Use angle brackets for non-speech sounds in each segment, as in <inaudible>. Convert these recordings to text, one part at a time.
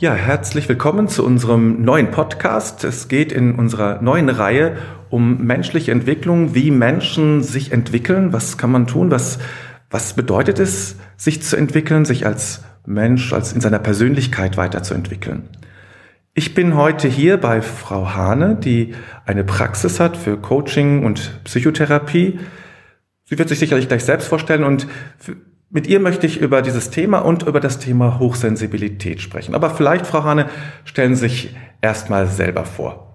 Ja, herzlich willkommen zu unserem neuen Podcast. Es geht in unserer neuen Reihe um menschliche Entwicklung, wie Menschen sich entwickeln, was kann man tun, was, was bedeutet es, sich zu entwickeln, sich als Mensch, als in seiner Persönlichkeit weiterzuentwickeln. Ich bin heute hier bei Frau Hane, die eine Praxis hat für Coaching und Psychotherapie. Sie wird sich sicherlich gleich selbst vorstellen und mit ihr möchte ich über dieses Thema und über das Thema Hochsensibilität sprechen. Aber vielleicht, Frau Hane, stellen Sie sich erstmal selber vor.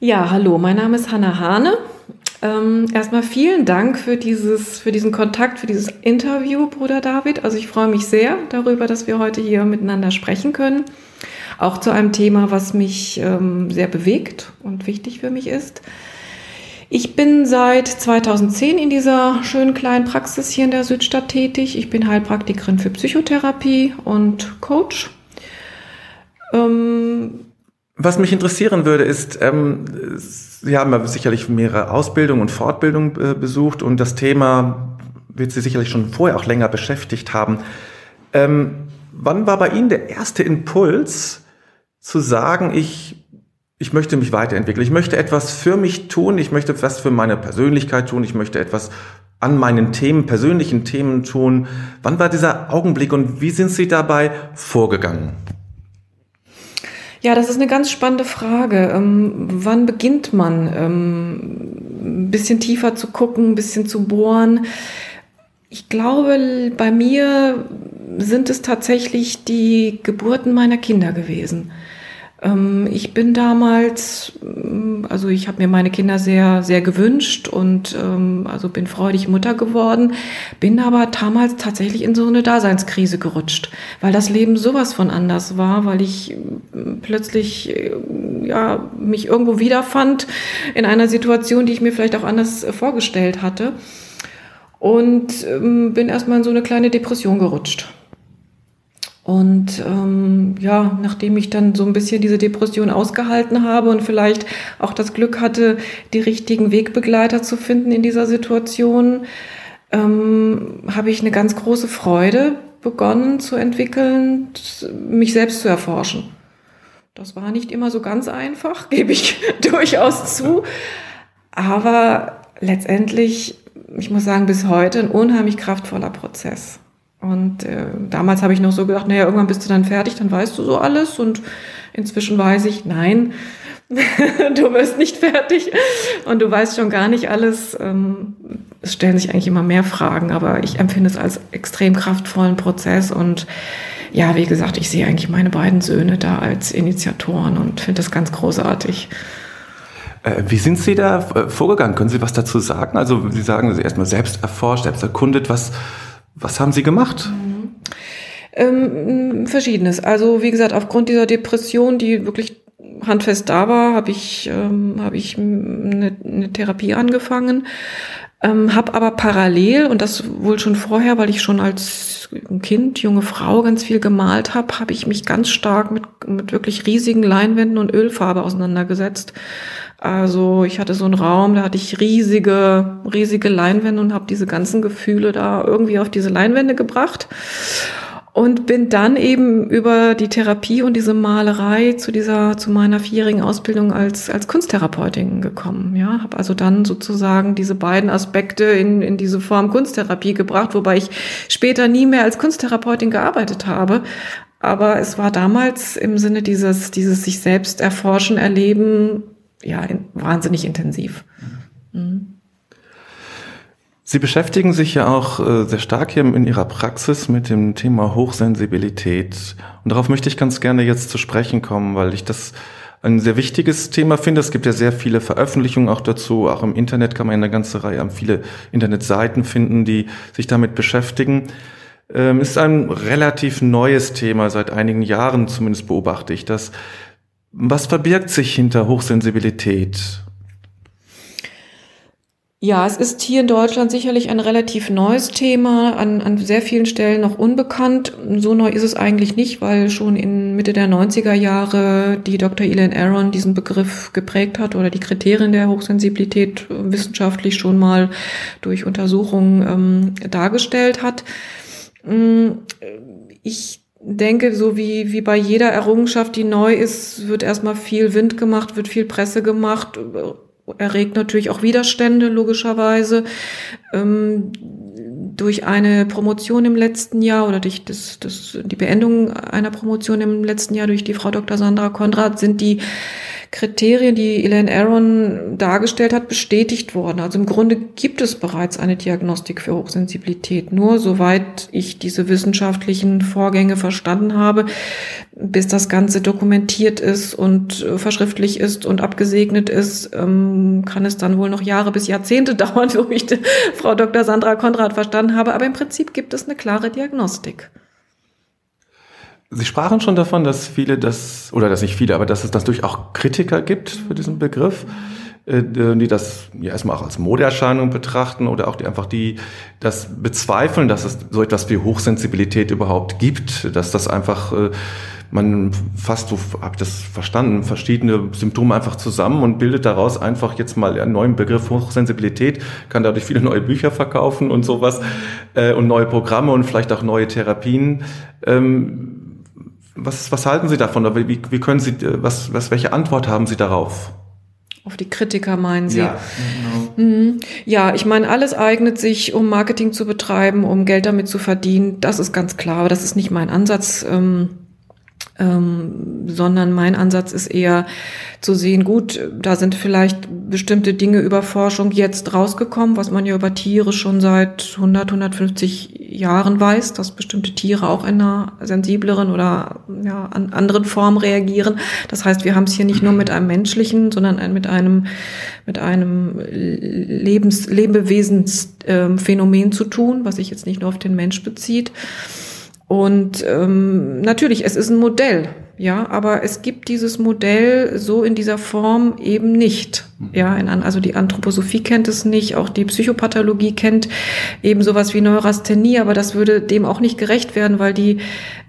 Ja, hallo, mein Name ist Hanna Hane. Ähm, erstmal vielen Dank für, dieses, für diesen Kontakt, für dieses Interview, Bruder David. Also ich freue mich sehr darüber, dass wir heute hier miteinander sprechen können. Auch zu einem Thema, was mich ähm, sehr bewegt und wichtig für mich ist. Ich bin seit 2010 in dieser schönen kleinen Praxis hier in der Südstadt tätig. Ich bin Heilpraktikerin für Psychotherapie und Coach. Ähm Was mich interessieren würde, ist, ähm, Sie haben ja sicherlich mehrere Ausbildungen und Fortbildungen äh, besucht und das Thema wird Sie sicherlich schon vorher auch länger beschäftigt haben. Ähm, wann war bei Ihnen der erste Impuls zu sagen, ich ich möchte mich weiterentwickeln. Ich möchte etwas für mich tun. Ich möchte etwas für meine Persönlichkeit tun. Ich möchte etwas an meinen Themen, persönlichen Themen tun. Wann war dieser Augenblick und wie sind Sie dabei vorgegangen? Ja, das ist eine ganz spannende Frage. Ähm, wann beginnt man, ähm, ein bisschen tiefer zu gucken, ein bisschen zu bohren? Ich glaube, bei mir sind es tatsächlich die Geburten meiner Kinder gewesen. Ähm, ich bin damals, mm, also ich habe mir meine Kinder sehr, sehr gewünscht und ähm, also bin freudig Mutter geworden, bin aber damals tatsächlich in so eine Daseinskrise gerutscht, weil das Leben sowas von anders war, weil ich mm, plötzlich äh, ja, mich irgendwo wiederfand in einer Situation, die ich mir vielleicht auch anders vorgestellt hatte. Und ähm, bin erstmal in so eine kleine Depression gerutscht. Und ähm, ja, nachdem ich dann so ein bisschen diese Depression ausgehalten habe und vielleicht auch das Glück hatte, die richtigen Wegbegleiter zu finden in dieser Situation, ähm, habe ich eine ganz große Freude begonnen zu entwickeln, mich selbst zu erforschen. Das war nicht immer so ganz einfach, <laughs> gebe ich <laughs> durchaus zu. Aber letztendlich, ich muss sagen, bis heute ein unheimlich kraftvoller Prozess. Und äh, damals habe ich noch so gedacht, naja, irgendwann bist du dann fertig, dann weißt du so alles. Und inzwischen weiß ich, nein, <laughs> du wirst nicht fertig und du weißt schon gar nicht alles. Ähm, es stellen sich eigentlich immer mehr Fragen, aber ich empfinde es als extrem kraftvollen Prozess. Und ja, wie gesagt, ich sehe eigentlich meine beiden Söhne da als Initiatoren und finde das ganz großartig. Äh, wie sind Sie da äh, vorgegangen? Können Sie was dazu sagen? Also Sie sagen, Sie erstmal selbst erforscht, selbst erkundet. Was, was haben Sie gemacht? Mhm. Ähm, verschiedenes. Also wie gesagt, aufgrund dieser Depression, die wirklich handfest da war, habe ich, ähm, hab ich eine, eine Therapie angefangen, ähm, habe aber parallel, und das wohl schon vorher, weil ich schon als Kind, junge Frau ganz viel gemalt habe, habe ich mich ganz stark mit, mit wirklich riesigen Leinwänden und Ölfarbe auseinandergesetzt. Also ich hatte so einen Raum, da hatte ich riesige, riesige Leinwände und habe diese ganzen Gefühle da irgendwie auf diese Leinwände gebracht und bin dann eben über die Therapie und diese Malerei zu dieser zu meiner vierjährigen Ausbildung als als Kunsttherapeutin gekommen ja habe also dann sozusagen diese beiden Aspekte in in diese Form Kunsttherapie gebracht wobei ich später nie mehr als Kunsttherapeutin gearbeitet habe aber es war damals im Sinne dieses dieses sich selbst erforschen erleben ja, in, wahnsinnig intensiv. Mhm. Sie beschäftigen sich ja auch äh, sehr stark hier in Ihrer Praxis mit dem Thema Hochsensibilität. Und darauf möchte ich ganz gerne jetzt zu sprechen kommen, weil ich das ein sehr wichtiges Thema finde. Es gibt ja sehr viele Veröffentlichungen auch dazu. Auch im Internet kann man eine ganze Reihe an viele Internetseiten finden, die sich damit beschäftigen. Ähm, ist ein relativ neues Thema. Seit einigen Jahren zumindest beobachte ich das. Was verbirgt sich hinter Hochsensibilität? Ja, es ist hier in Deutschland sicherlich ein relativ neues Thema, an, an sehr vielen Stellen noch unbekannt. So neu ist es eigentlich nicht, weil schon in Mitte der 90er Jahre die Dr. Elaine Aron diesen Begriff geprägt hat oder die Kriterien der Hochsensibilität wissenschaftlich schon mal durch Untersuchungen ähm, dargestellt hat. Mm, ich denke, so wie, wie bei jeder Errungenschaft, die neu ist, wird erstmal viel Wind gemacht, wird viel Presse gemacht, erregt natürlich auch Widerstände, logischerweise. Ähm, durch eine Promotion im letzten Jahr oder durch das, das, die Beendung einer Promotion im letzten Jahr durch die Frau Dr. Sandra Konrad sind die Kriterien, die Elaine Aaron dargestellt hat, bestätigt worden. Also im Grunde gibt es bereits eine Diagnostik für Hochsensibilität. Nur soweit ich diese wissenschaftlichen Vorgänge verstanden habe, bis das Ganze dokumentiert ist und äh, verschriftlich ist und abgesegnet ist, ähm, kann es dann wohl noch Jahre bis Jahrzehnte <laughs> dauern, so wie ich Frau Dr. Sandra Konrad verstanden habe. Aber im Prinzip gibt es eine klare Diagnostik. Sie sprachen schon davon, dass viele das, oder dass nicht viele, aber dass es das durch auch Kritiker gibt für diesen Begriff, äh, die das ja erstmal auch als Modeerscheinung betrachten oder auch die einfach die das bezweifeln, dass es so etwas wie Hochsensibilität überhaupt gibt, dass das einfach äh, man fasst, so habe ich das verstanden, verschiedene Symptome einfach zusammen und bildet daraus einfach jetzt mal einen neuen Begriff Hochsensibilität, kann dadurch viele neue Bücher verkaufen und sowas äh, und neue Programme und vielleicht auch neue Therapien. Ähm, was, was halten Sie davon? Wie, wie können Sie, äh, was, was, welche Antwort haben Sie darauf? Auf die Kritiker meinen Sie? Ja, genau. Mhm. ja, ich meine, alles eignet sich, um Marketing zu betreiben, um Geld damit zu verdienen. Das ist ganz klar, aber das ist nicht mein Ansatz. Ähm ähm, sondern mein Ansatz ist eher zu sehen, gut, da sind vielleicht bestimmte Dinge über Forschung jetzt rausgekommen, was man ja über Tiere schon seit 100, 150 Jahren weiß, dass bestimmte Tiere auch in einer sensibleren oder ja, an anderen Form reagieren. Das heißt, wir haben es hier nicht nur mit einem menschlichen, sondern mit einem, mit einem Lebens, Lebewesensphänomen ähm, zu tun, was sich jetzt nicht nur auf den Mensch bezieht. Und ähm, natürlich, es ist ein Modell, ja, aber es gibt dieses Modell so in dieser Form eben nicht. Ja, in, also die Anthroposophie kennt es nicht, auch die Psychopathologie kennt eben sowas wie Neurasthenie, aber das würde dem auch nicht gerecht werden, weil die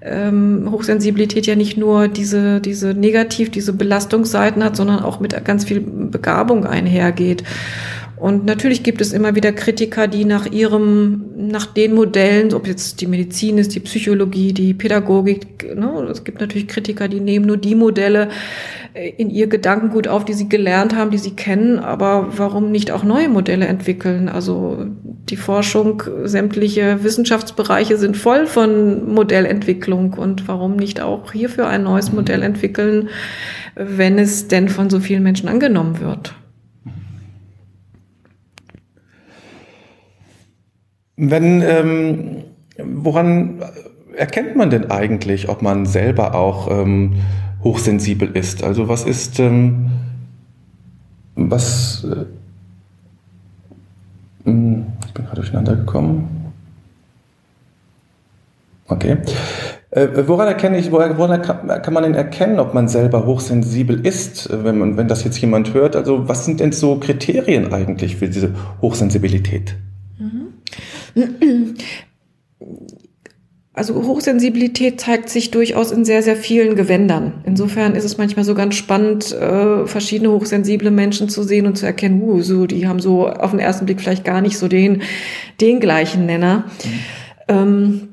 ähm, Hochsensibilität ja nicht nur diese, diese Negativ, diese Belastungsseiten hat, sondern auch mit ganz viel Begabung einhergeht. Und natürlich gibt es immer wieder Kritiker, die nach ihrem, nach den Modellen, ob jetzt die Medizin ist, die Psychologie, die Pädagogik, ne, es gibt natürlich Kritiker, die nehmen nur die Modelle äh, in ihr Gedankengut auf, die sie gelernt haben, die sie kennen, aber warum nicht auch neue Modelle entwickeln? Also die Forschung, sämtliche Wissenschaftsbereiche sind voll von Modellentwicklung und warum nicht auch hierfür ein neues Modell entwickeln, wenn es denn von so vielen Menschen angenommen wird? Wenn, ähm, woran erkennt man denn eigentlich, ob man selber auch ähm, hochsensibel ist? Also was ist, ähm, was, äh, hm, ich bin gerade durcheinander gekommen. Okay. Äh, woran erkenne ich, woran kann, kann man denn erkennen, ob man selber hochsensibel ist, wenn, man, wenn das jetzt jemand hört? Also was sind denn so Kriterien eigentlich für diese Hochsensibilität? <clears throat> Also Hochsensibilität zeigt sich durchaus in sehr, sehr vielen Gewändern. Insofern ist es manchmal so ganz spannend, äh, verschiedene hochsensible Menschen zu sehen und zu erkennen, uh, so, die haben so auf den ersten Blick vielleicht gar nicht so den, den gleichen Nenner. Mhm. Ähm,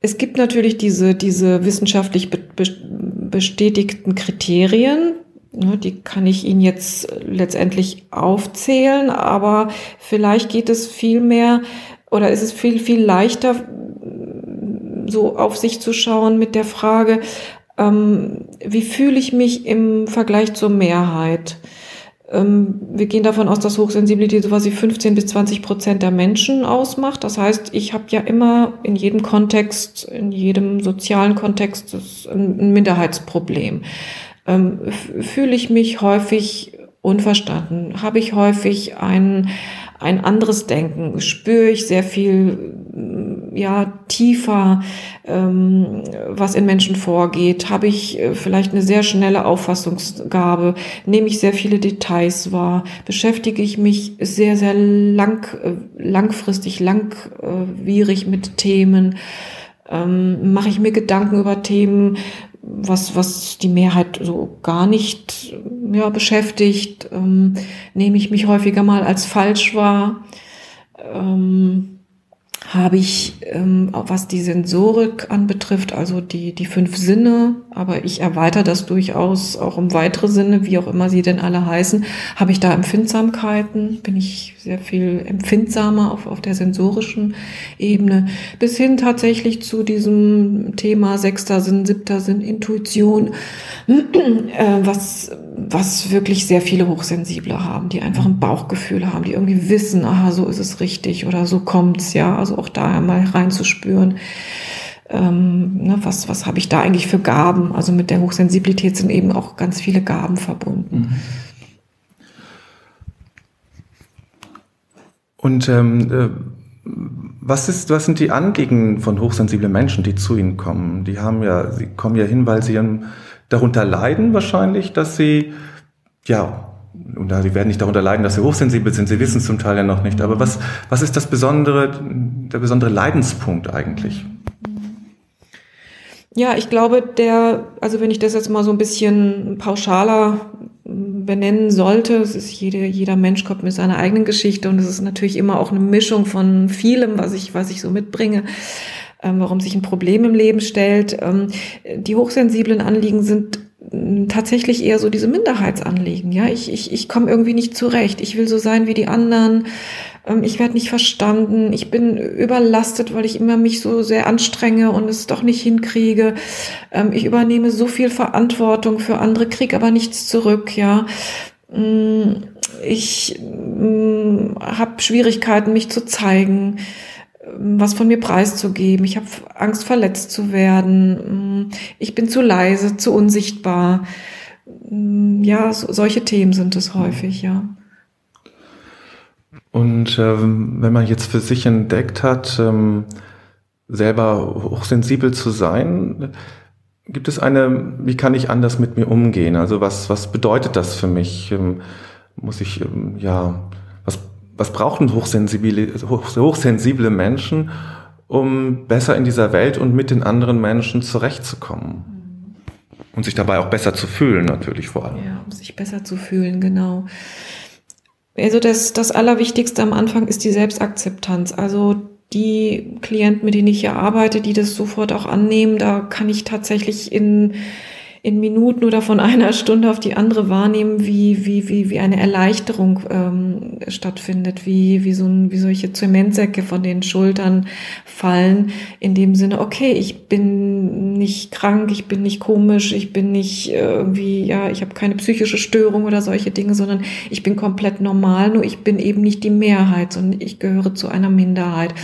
es gibt natürlich diese, diese wissenschaftlich bestätigten Kriterien, die kann ich Ihnen jetzt letztendlich aufzählen, aber vielleicht geht es viel mehr oder ist es viel, viel leichter, so auf sich zu schauen mit der Frage, ähm, wie fühle ich mich im Vergleich zur Mehrheit? Ähm, wir gehen davon aus, dass Hochsensibilität so was wie 15 bis 20 Prozent der Menschen ausmacht. Das heißt, ich habe ja immer in jedem Kontext, in jedem sozialen Kontext ein Minderheitsproblem ähm, fühle ich mich häufig unverstanden, habe ich häufig ein, ein anderes Denken, spüre ich sehr viel ja tiefer, ähm, was in Menschen vorgeht, habe ich äh, vielleicht eine sehr schnelle Auffassungsgabe, nehme ich sehr viele Details wahr, beschäftige ich mich sehr, sehr lang, äh, langfristig, langwierig mit Themen, ähm, mache ich mir Gedanken über Themen, was, was die Mehrheit so gar nicht ja, beschäftigt, ähm, nehme ich mich häufiger mal als falsch wahr. Ähm, habe ich, ähm, was die Sensorik anbetrifft, also die, die fünf Sinne, aber ich erweitere das durchaus auch um weitere Sinne, wie auch immer sie denn alle heißen, habe ich da Empfindsamkeiten, bin ich sehr viel empfindsamer auf, auf der sensorischen Ebene, bis hin tatsächlich zu diesem Thema sechster Sinn, siebter Sinn, Intuition, <clears throat> äh, was, was wirklich sehr viele Hochsensible haben, die einfach ein Bauchgefühl haben, die irgendwie wissen, aha, so ist es richtig oder so kommt's, ja, also auch da mal reinzuspüren. Ähm, ne, was, was habe ich da eigentlich für Gaben? Also mit der Hochsensibilität sind eben auch ganz viele Gaben verbunden. Mhm. Und ähm, äh, was, ist, was sind die Anliegen von hochsensiblen Menschen, die zu Ihnen kommen? Die haben ja, sie kommen ja hin, weil sie darunter leiden wahrscheinlich, dass sie, ja, und sie werden nicht darunter leiden, dass sie hochsensibel sind, sie wissen es zum Teil ja noch nicht. Aber was, was ist das besondere, der besondere Leidenspunkt eigentlich? Ja, ich glaube, der, also wenn ich das jetzt mal so ein bisschen pauschaler benennen sollte. Es ist jede, jeder Mensch kommt mit seiner eigenen Geschichte und es ist natürlich immer auch eine Mischung von vielem, was ich, was ich so mitbringe, warum sich ein Problem im Leben stellt. Ähm, die hochsensiblen Anliegen sind mm, tatsächlich eher so diese Minderheitsanliegen. Ja, ich, ich, ich komme irgendwie nicht zurecht. Ich will so sein wie die anderen. Ähm, ich werde nicht verstanden, ich bin überlastet, weil ich immer mich so sehr anstrenge und es doch nicht hinkriege. Ähm, ich übernehme so viel Verantwortung für andere, kriege aber nichts zurück, ja. Mm, ich mm, habe Schwierigkeiten, mich zu zeigen, ähm, was von mir preiszugeben. Ich habe Angst, verletzt zu werden. Ich bin zu leise, zu unsichtbar. Ja, so, solche Themen sind es häufig, ja. Und ähm, wenn man jetzt für sich entdeckt hat, ähm, selber hochsensibel zu sein, gibt es eine, wie kann ich anders mit mir umgehen? Also was, was bedeutet das für mich? Ähm, muss ich, ähm, ja, was, was brauchen hochsensible, hochsensible Menschen, um besser in dieser Welt und mit den anderen Menschen zurechtzukommen? Und sich dabei auch besser zu fühlen, natürlich vor allem. Ja, um sich besser zu fühlen, genau. Also das, das Allerwichtigste am Anfang ist die Selbstakzeptanz. Also die Klienten, mit denen ich hier arbeite, die das sofort auch annehmen, da kann ich tatsächlich in in Minuten oder von einer Stunde auf die andere wahrnehmen, wie, wie, wie, wie eine Erleichterung ähm, stattfindet, wie, wie, so ein, wie solche Zementsäcke von den Schultern fallen, in dem Sinne, okay, ich bin nicht krank, ich bin nicht komisch, ich bin nicht irgendwie, ja, ich habe keine psychische Störung oder solche Dinge, sondern ich bin komplett normal, nur ich bin eben nicht die Mehrheit, sondern ich gehöre zu einer Minderheit.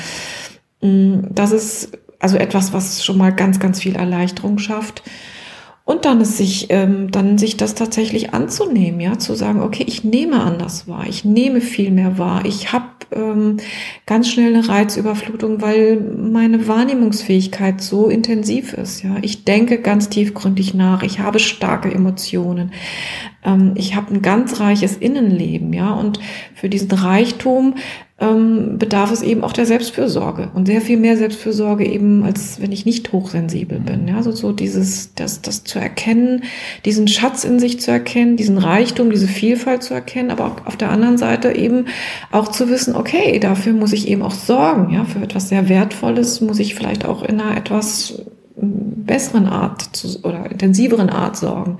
Mm, das ist also etwas, was schon mal ganz, ganz viel Erleichterung schafft. Und dann ist sich, ähm, dann sich das tatsächlich anzunehmen, ja, zu sagen, okay, ich nehme anders wahr, ich nehme viel mehr wahr, ich habe ähm, ganz schnell eine Reizüberflutung, weil meine Wahrnehmungsfähigkeit so intensiv ist, ja. Ich denke ganz tiefgründig nach, ich habe starke Emotionen, ähm, ich habe ein ganz reiches Innenleben, ja, und für diesen Reichtum ähm, bedarf es eben auch der Selbstfürsorge und sehr viel mehr Selbstfürsorge eben, als wenn ich nicht hochsensibel bin. Ja, also so dieses, das, das zu erkennen, diesen Schatz in sich zu erkennen, diesen Reichtum, diese Vielfalt zu erkennen, aber auch auf der anderen Seite eben auch zu wissen, okay, dafür muss ich eben auch sorgen, ja, für etwas sehr Wertvolles muss ich vielleicht auch in einer etwas besseren Art zu, oder intensiveren Art sorgen.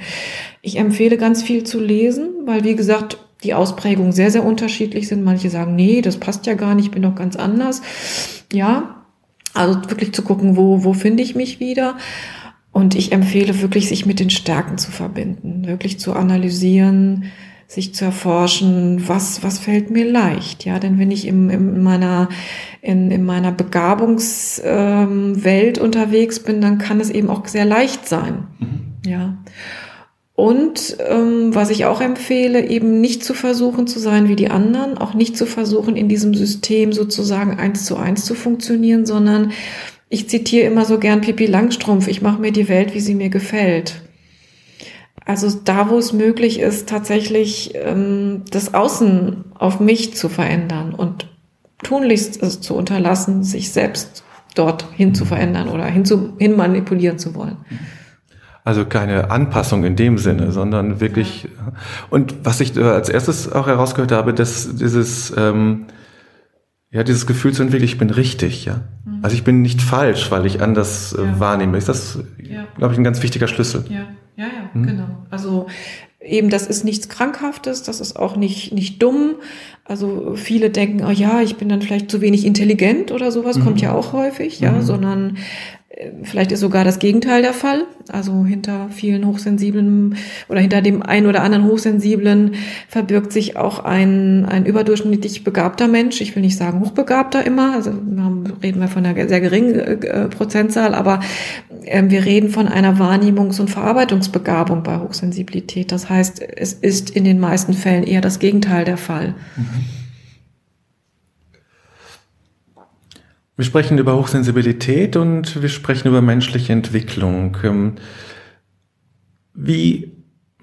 Ich empfehle ganz viel zu lesen, weil wie gesagt, die Ausprägungen sehr, sehr unterschiedlich sind. Manche sagen, nee, das passt ja gar nicht, ich bin doch ganz anders. Ja, also wirklich zu gucken, wo, wo finde ich mich wieder. Und ich empfehle wirklich, sich mit den Stärken zu verbinden, wirklich zu analysieren, sich zu erforschen, was, was fällt mir leicht. Ja, denn wenn ich im, in meiner, in, in meiner Begabungswelt ähm, unterwegs bin, dann kann es eben auch sehr leicht sein. Mhm. Ja. Und ähm, was ich auch empfehle, eben nicht zu versuchen zu sein wie die anderen, auch nicht zu versuchen, in diesem System sozusagen eins zu eins zu funktionieren, sondern ich zitiere immer so gern Pippi Langstrumpf, ich mache mir die Welt, wie sie mir gefällt. Also da, wo es möglich ist, tatsächlich ähm, das Außen auf mich zu verändern und tunlichst es zu unterlassen, sich selbst dort hin zu verändern oder hin, zu, hin manipulieren zu wollen. Also keine Anpassung in dem Sinne, sondern wirklich. Und was ich als erstes auch herausgehört habe, dass dieses, ähm, Ja, dieses Gefühl zu entwickeln, ich bin richtig, ja. Mhm. Also ich bin nicht falsch, weil ich anders äh, ja. wahrnehme. Ist das, ja. glaube ich, ein ganz wichtiger Schlüssel. Ja, ja, ja, mhm. genau. Also eben, das ist nichts Krankhaftes, das ist auch nicht, nicht dumm. Also viele denken, oh ja, ich bin dann vielleicht zu wenig intelligent oder sowas, mhm. kommt ja auch häufig, ja, mhm. sondern Vielleicht ist sogar das Gegenteil der Fall. Also hinter vielen Hochsensiblen oder hinter dem einen oder anderen Hochsensiblen verbirgt sich auch ein, ein überdurchschnittlich begabter Mensch. Ich will nicht sagen hochbegabter immer, also reden wir von einer sehr geringen äh, Prozentzahl, aber äh, wir reden von einer Wahrnehmungs- und Verarbeitungsbegabung bei Hochsensibilität. Das heißt, es ist in den meisten Fällen eher das Gegenteil der Fall. Mhm. Wir sprechen über Hochsensibilität und wir sprechen über menschliche Entwicklung. Ähm, wie,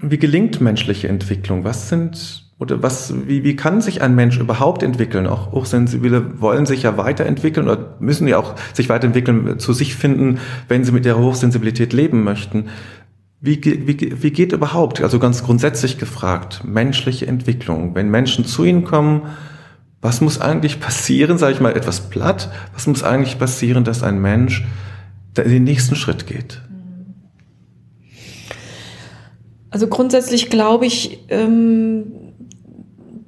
wie gelingt menschliche Entwicklung? Was sind oder was, wie, wie kann sich ein Mensch überhaupt entwickeln? Auch Hochsensible wollen sich ja weiterentwickeln oder müssen ja auch sich weiterentwickeln, zu sich finden, wenn sie mit ihrer Hochsensibilität leben möchten. Wie, wie, wie geht überhaupt, also ganz grundsätzlich gefragt, menschliche Entwicklung? Wenn Menschen zu ihnen kommen, was muss eigentlich passieren, sage ich mal etwas platt, was muss eigentlich passieren, dass ein Mensch den nächsten Schritt geht? Also grundsätzlich glaube ich, ähm,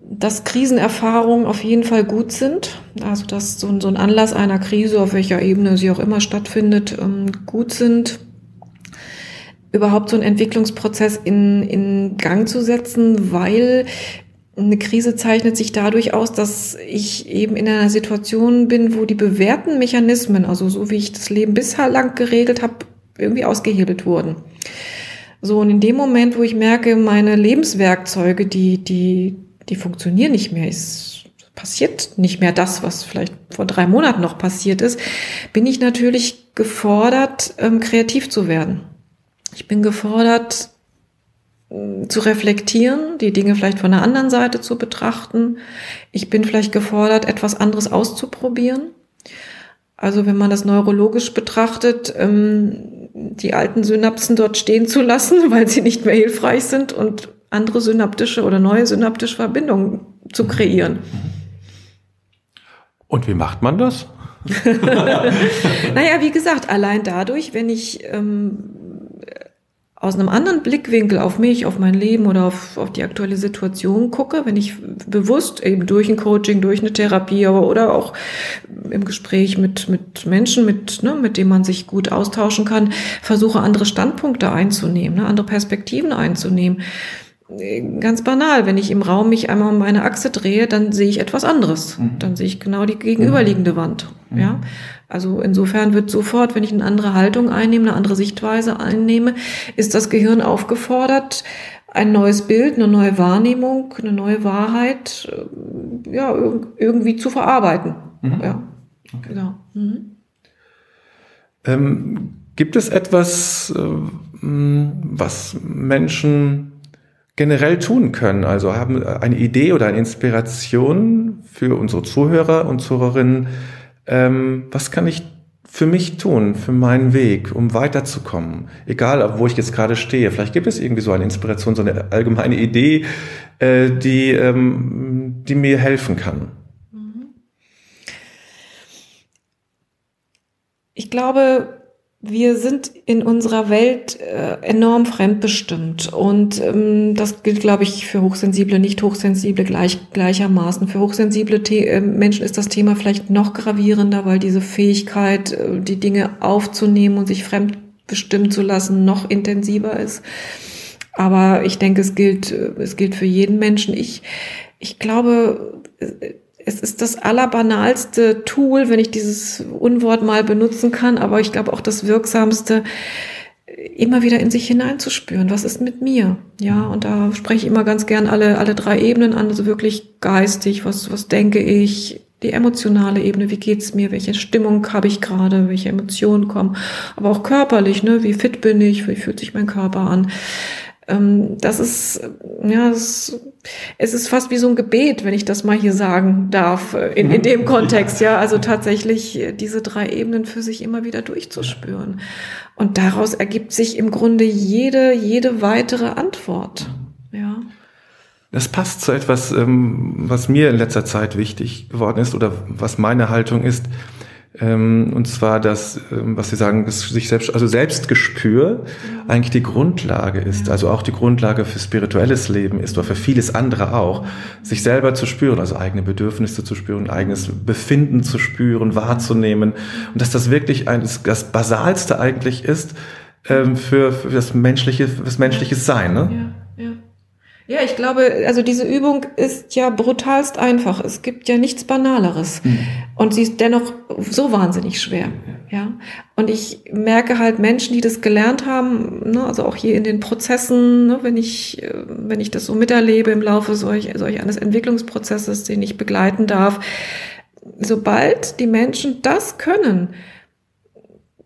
dass Krisenerfahrungen auf jeden Fall gut sind. Also dass so ein, Anlass einer Krise, auf welcher Ebene sie auch immer stattfindet, ähm, gut sind. Überhaupt so einen Entwicklungsprozess in, in Gang zu setzen, weil eine Krise zeichnet sich dadurch aus, dass ich eben in einer Situation bin, wo die bewährten Mechanismen, also so wie ich das Leben bislang geregelt habe, irgendwie ausgehebelt wurden. So, und in dem Moment, wo ich merke, meine Lebenswerkzeuge, die, die, die funktionieren nicht mehr, es passiert nicht mehr das, was vielleicht vor drei Monaten noch passiert ist, bin ich natürlich gefordert, ähm, kreativ zu werden. Ich bin gefordert, zu reflektieren, die Dinge vielleicht von der anderen Seite zu betrachten. Ich bin vielleicht gefordert, etwas anderes auszuprobieren. Also wenn man das neurologisch betrachtet, ähm, die alten Synapsen dort stehen zu lassen, <laughs> weil sie nicht mehr hilfreich sind und andere synaptische oder neue synaptische Verbindungen zu kreieren. Und wie macht man das? <laughs> <laughs> naja, wie gesagt, allein dadurch, wenn ich ähm, aus einem anderen Blickwinkel auf mich, auf mein Leben oder auf, auf die aktuelle Situation gucke, wenn ich bewusst eben durch ein Coaching, durch eine Therapie aber oder auch im Gespräch mit, mit Menschen, mit, ne, mit denen man sich gut austauschen kann, versuche andere Standpunkte einzunehmen, ne, andere Perspektiven einzunehmen. Ganz banal, wenn ich im Raum mich einmal um meine Achse drehe, dann sehe ich etwas anderes. Mhm. Dann sehe ich genau die gegenüberliegende Wand. Mhm. Ja, also insofern wird sofort, wenn ich eine andere Haltung einnehme, eine andere Sichtweise einnehme, ist das Gehirn aufgefordert, ein neues Bild, eine neue Wahrnehmung, eine neue Wahrheit, äh, ja, irgendwie zu verarbeiten. Mhm. Ja, okay. genau. Mhm. Ähm, gibt es etwas, äh, was Menschen generell tun können? Also haben eine Idee oder eine Inspiration für unsere Zuhörer und Zuhörerinnen, ähm, was kann ich für mich tun, für meinen Weg, um weiterzukommen? Egal, wo ich jetzt gerade stehe. Vielleicht gibt es irgendwie so eine Inspiration, so eine allgemeine Idee, äh, die, ähm, die mir helfen kann. Mhm. Ich glaube, wir sind in unserer Welt äh, enorm fremdbestimmt und ähm, das gilt, glaube ich, für Hochsensible, nicht Hochsensible gleich, gleichermaßen. Für hochsensible The äh, Menschen ist das Thema vielleicht noch gravierender, weil diese Fähigkeit, äh, die Dinge aufzunehmen und sich fremdbestimmen zu lassen, noch intensiver ist. Aber ich denke, es gilt, äh, es gilt für jeden Menschen. Ich, ich glaube, äh, es ist das allerbanalste Tool, wenn ich dieses Unwort mal benutzen kann, aber ich glaube auch das wirksamste, immer wieder in sich hineinzuspüren. Was ist mit mir? Ja, und da spreche ich immer ganz gern alle, alle drei Ebenen an, also wirklich geistig, was, was denke ich, die emotionale Ebene, wie geht's mir, welche Stimmung habe ich gerade, welche Emotionen kommen, aber auch körperlich, ne, wie fit bin ich, wie fühlt sich mein Körper an. Ähm, das ist, ja, das, es ist fast wie so ein Gebet, wenn ich das mal hier sagen darf, äh, in, in dem Kontext, ja. Also tatsächlich äh, diese drei Ebenen für sich immer wieder durchzuspüren. Und daraus ergibt sich im Grunde jede, jede weitere Antwort, ja. Das passt zu etwas, ähm, was mir in letzter Zeit wichtig geworden ist oder was meine Haltung ist. Ähm, und zwar das, ähm, was Sie sagen, dass sich selbst, also Selbstgespür eigentlich die Grundlage ist, also auch die Grundlage für spirituelles Leben ist oder für vieles andere auch, sich selber zu spüren, also eigene Bedürfnisse zu spüren, eigenes Befinden zu spüren, wahrzunehmen und dass das wirklich ein, das Basalste eigentlich ist für, für das menschliche, das menschliche Sein. Ne? Ja, ja. Ich glaube, also diese Übung ist ja brutalst einfach. Es gibt ja nichts Banaleres. Mhm. Und sie ist dennoch so wahnsinnig schwer. Ja. Und ich merke halt Menschen, die das gelernt haben, ne, also auch hier in den Prozessen, ne, wenn ich, äh, wenn ich das so miterlebe im Laufe solch, solch eines Entwicklungsprozesses, den ich begleiten darf, sobald die Menschen das können,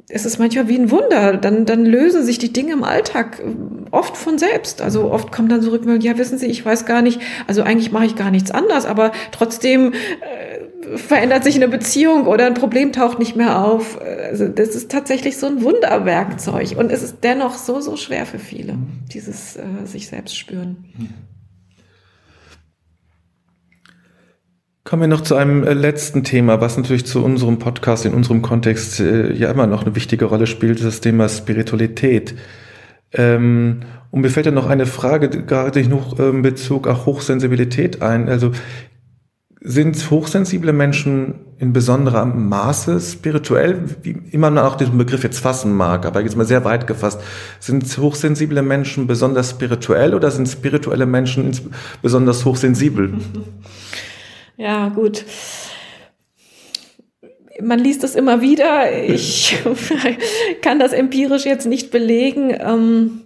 es ist manchmal wie ein Wunder. Dann, dann lösen sich die Dinge im Alltag äh, oft von selbst. Also oft kommt dann so Rückmeldung, ja, wissen Sie, ich weiß gar nicht, also eigentlich mache ich gar nichts anders, aber trotzdem äh, verändert sich eine Beziehung oder ein Problem taucht nicht mehr auf. Also das ist tatsächlich so ein Wunderwerkzeug. Und es ist dennoch so, so schwer für viele, mhm. dieses äh, sich selbst spüren. Kommen wir noch zu einem äh, letzten Thema, was natürlich zu unserem Podcast in unserem Kontext äh, ja immer noch eine wichtige Rolle spielt, das Thema Spiritualität. Ähm, und mir fällt ja noch eine Frage gerade noch in Bezug auf Hochsensibilität ein. Also sind hochsensible Menschen in besonderem Maße spirituell, wie immer man auch diesen Begriff jetzt fassen mag, aber jetzt mal sehr weit gefasst. Sind hochsensible Menschen besonders spirituell oder sind spirituelle Menschen besonders hochsensibel? <laughs> Ja, gut. Man liest es immer wieder. Ich <laughs> kann das empirisch jetzt nicht belegen. Ähm,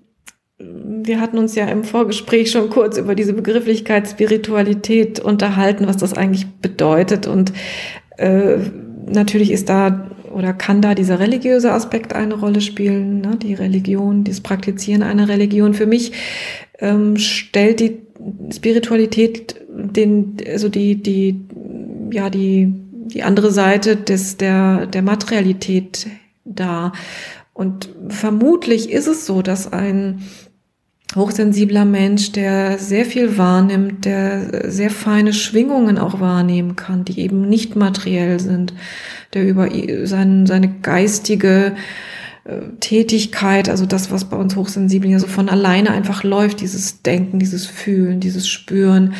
wir hatten uns ja im Vorgespräch schon kurz über diese Begrifflichkeit Spiritualität unterhalten, was das eigentlich bedeutet. Und äh, natürlich ist da oder kann da dieser religiöse Aspekt eine Rolle spielen, ne? die Religion, das Praktizieren einer Religion. Für mich ähm, stellt die Spiritualität den, also die, die, ja, die, die andere Seite des, der, der Materialität dar. Und vermutlich ist es so, dass ein hochsensibler Mensch, der sehr viel wahrnimmt, der sehr feine Schwingungen auch wahrnehmen kann, die eben nicht materiell sind, der über sein, seine geistige Tätigkeit, also das, was bei uns Hochsensiblen ja so von alleine einfach läuft, dieses Denken, dieses Fühlen, dieses Spüren,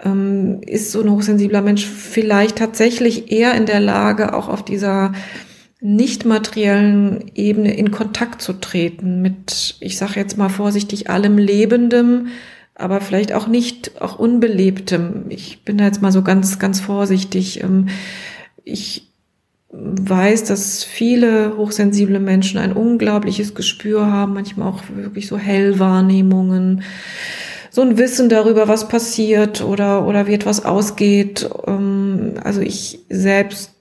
ähm, ist so ein hochsensibler Mensch vielleicht tatsächlich eher in der Lage, auch auf dieser nicht materiellen Ebene in Kontakt zu treten mit, ich sage jetzt mal vorsichtig, allem Lebendem, aber vielleicht auch nicht, auch Unbelebtem. Ich bin da jetzt mal so ganz, ganz vorsichtig. Ähm, ich weiß, dass viele hochsensible Menschen ein unglaubliches Gespür haben, manchmal auch wirklich so Hellwahrnehmungen, so ein Wissen darüber, was passiert oder, oder wie etwas ausgeht. Ähm, also ich selbst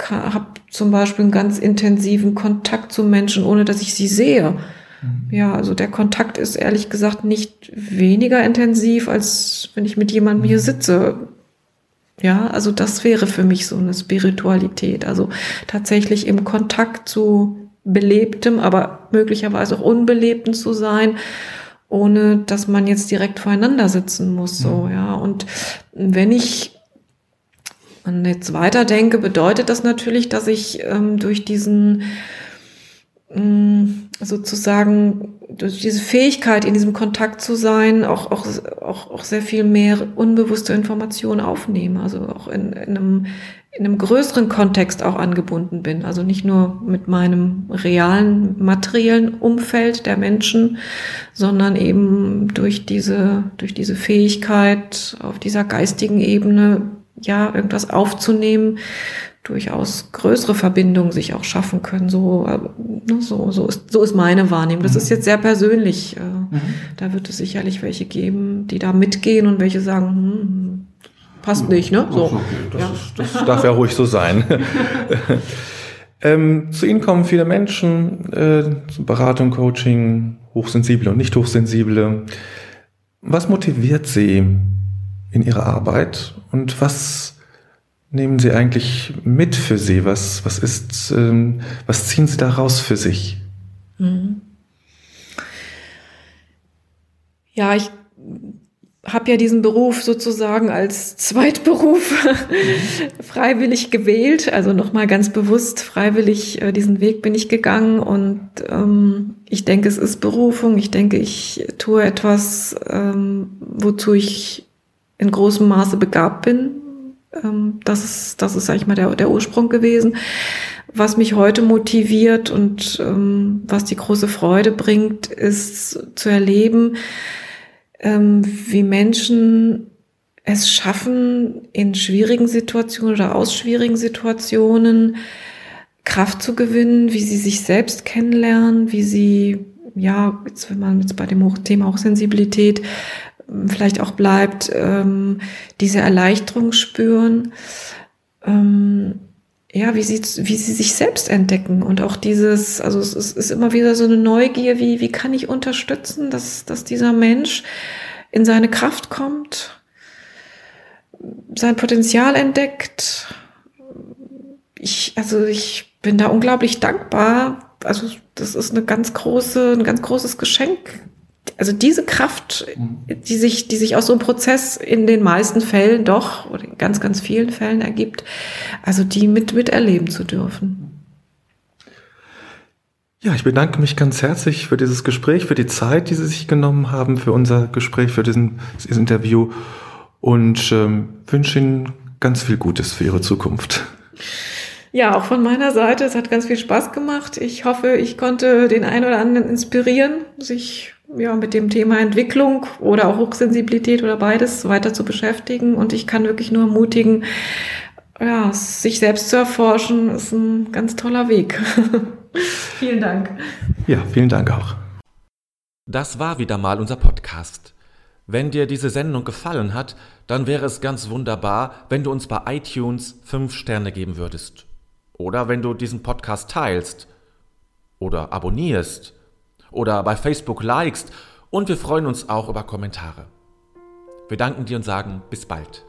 habe zum Beispiel einen ganz intensiven Kontakt zu Menschen, ohne dass ich sie sehe. Mhm. Ja, also der Kontakt ist ehrlich gesagt nicht weniger intensiv, als wenn ich mit jemandem hier mhm. sitze. Ja, also das wäre für mich so eine Spiritualität. Also tatsächlich im Kontakt zu belebtem, aber möglicherweise auch unbelebtem zu sein, ohne dass man jetzt direkt voreinander sitzen muss. So, mhm. ja. Und wenn ich jetzt weiterdenke, bedeutet das natürlich, dass ich ähm, durch diesen sozusagen durch diese Fähigkeit, in diesem Kontakt zu sein, auch, auch, auch, auch sehr viel mehr unbewusste Informationen aufnehme, also auch in, in, einem, in einem größeren Kontext auch angebunden bin. Also nicht nur mit meinem realen, materiellen Umfeld der Menschen, sondern eben durch diese, durch diese Fähigkeit auf dieser geistigen Ebene, ja, irgendwas aufzunehmen, durchaus größere Verbindungen sich auch schaffen können. So, äh, ne, so, so, ist, so ist meine Wahrnehmung. Das mhm. ist jetzt sehr persönlich. Äh, mhm. Da wird es sicherlich welche geben, die da mitgehen und welche sagen, hm, hm passt nicht. Ne? So. Okay. Das, ja. ist, das <laughs> darf ja ruhig so sein. <laughs> ähm, zu Ihnen kommen viele Menschen, äh, Beratung, Coaching, hochsensible und nicht hochsensible. Was motiviert Sie in Ihrer Arbeit und was nehmen Sie eigentlich mit für Sie? Was, was ist, ähm, was ziehen Sie da raus für sich? Mhm. Ja, ich habe ja diesen Beruf sozusagen als Zweitberuf <laughs> freiwillig gewählt, also nochmal ganz bewusst freiwillig äh, diesen Weg bin ich gegangen und ähm, ich denke, es ist Berufung. Ich denke, ich tue etwas, ähm, wozu ich in großem Maße begabt bin. Ähm, das ist, das ist, sag ich mal, der, der Ursprung gewesen. Was mich heute motiviert und ähm, was die große Freude bringt, ist zu erleben, ähm, wie Menschen es schaffen, in schwierigen Situationen oder aus schwierigen Situationen Kraft zu gewinnen, wie sie sich selbst kennenlernen, wie sie, ja, jetzt, wenn man jetzt bei dem Thema Hochsensibilität ähm, vielleicht auch bleibt, ähm, diese Erleichterung spüren, ähm, ja, wie sie, wie sie sich selbst entdecken und auch dieses, also es ist, ist immer wieder so eine Neugier, wie, wie kann ich unterstützen, dass, dass dieser Mensch in seine Kraft kommt, sein Potenzial entdeckt. Ich, also ich bin da unglaublich dankbar. Also das ist eine ganz große, ein ganz großes Geschenk, also diese Kraft, die sich, die sich aus so einem Prozess in den meisten Fällen doch oder in ganz, ganz vielen Fällen ergibt, also die mit, miterleben zu dürfen. Ja, ich bedanke mich ganz herzlich für dieses Gespräch, für die Zeit, die Sie sich genommen haben, für unser Gespräch, für diesen, dieses Interview und ähm, wünsche Ihnen ganz viel Gutes für Ihre Zukunft. Ja, auch von meiner Seite. Es hat ganz viel Spaß gemacht. Ich hoffe, ich konnte den einen oder anderen inspirieren, sich ja, mit dem Thema Entwicklung oder auch Hochsensibilität oder beides weiter zu beschäftigen. Und ich kann wirklich nur ermutigen, ja, sich selbst zu erforschen, ist ein ganz toller Weg. <laughs> vielen Dank. Ja, vielen Dank auch. Das war wieder mal unser Podcast. Wenn dir diese Sendung gefallen hat, dann wäre es ganz wunderbar, wenn du uns bei iTunes fünf Sterne geben würdest. Oder wenn du diesen Podcast teilst oder abonnierst oder bei Facebook likest und wir freuen uns auch über Kommentare. Wir danken dir und sagen bis bald.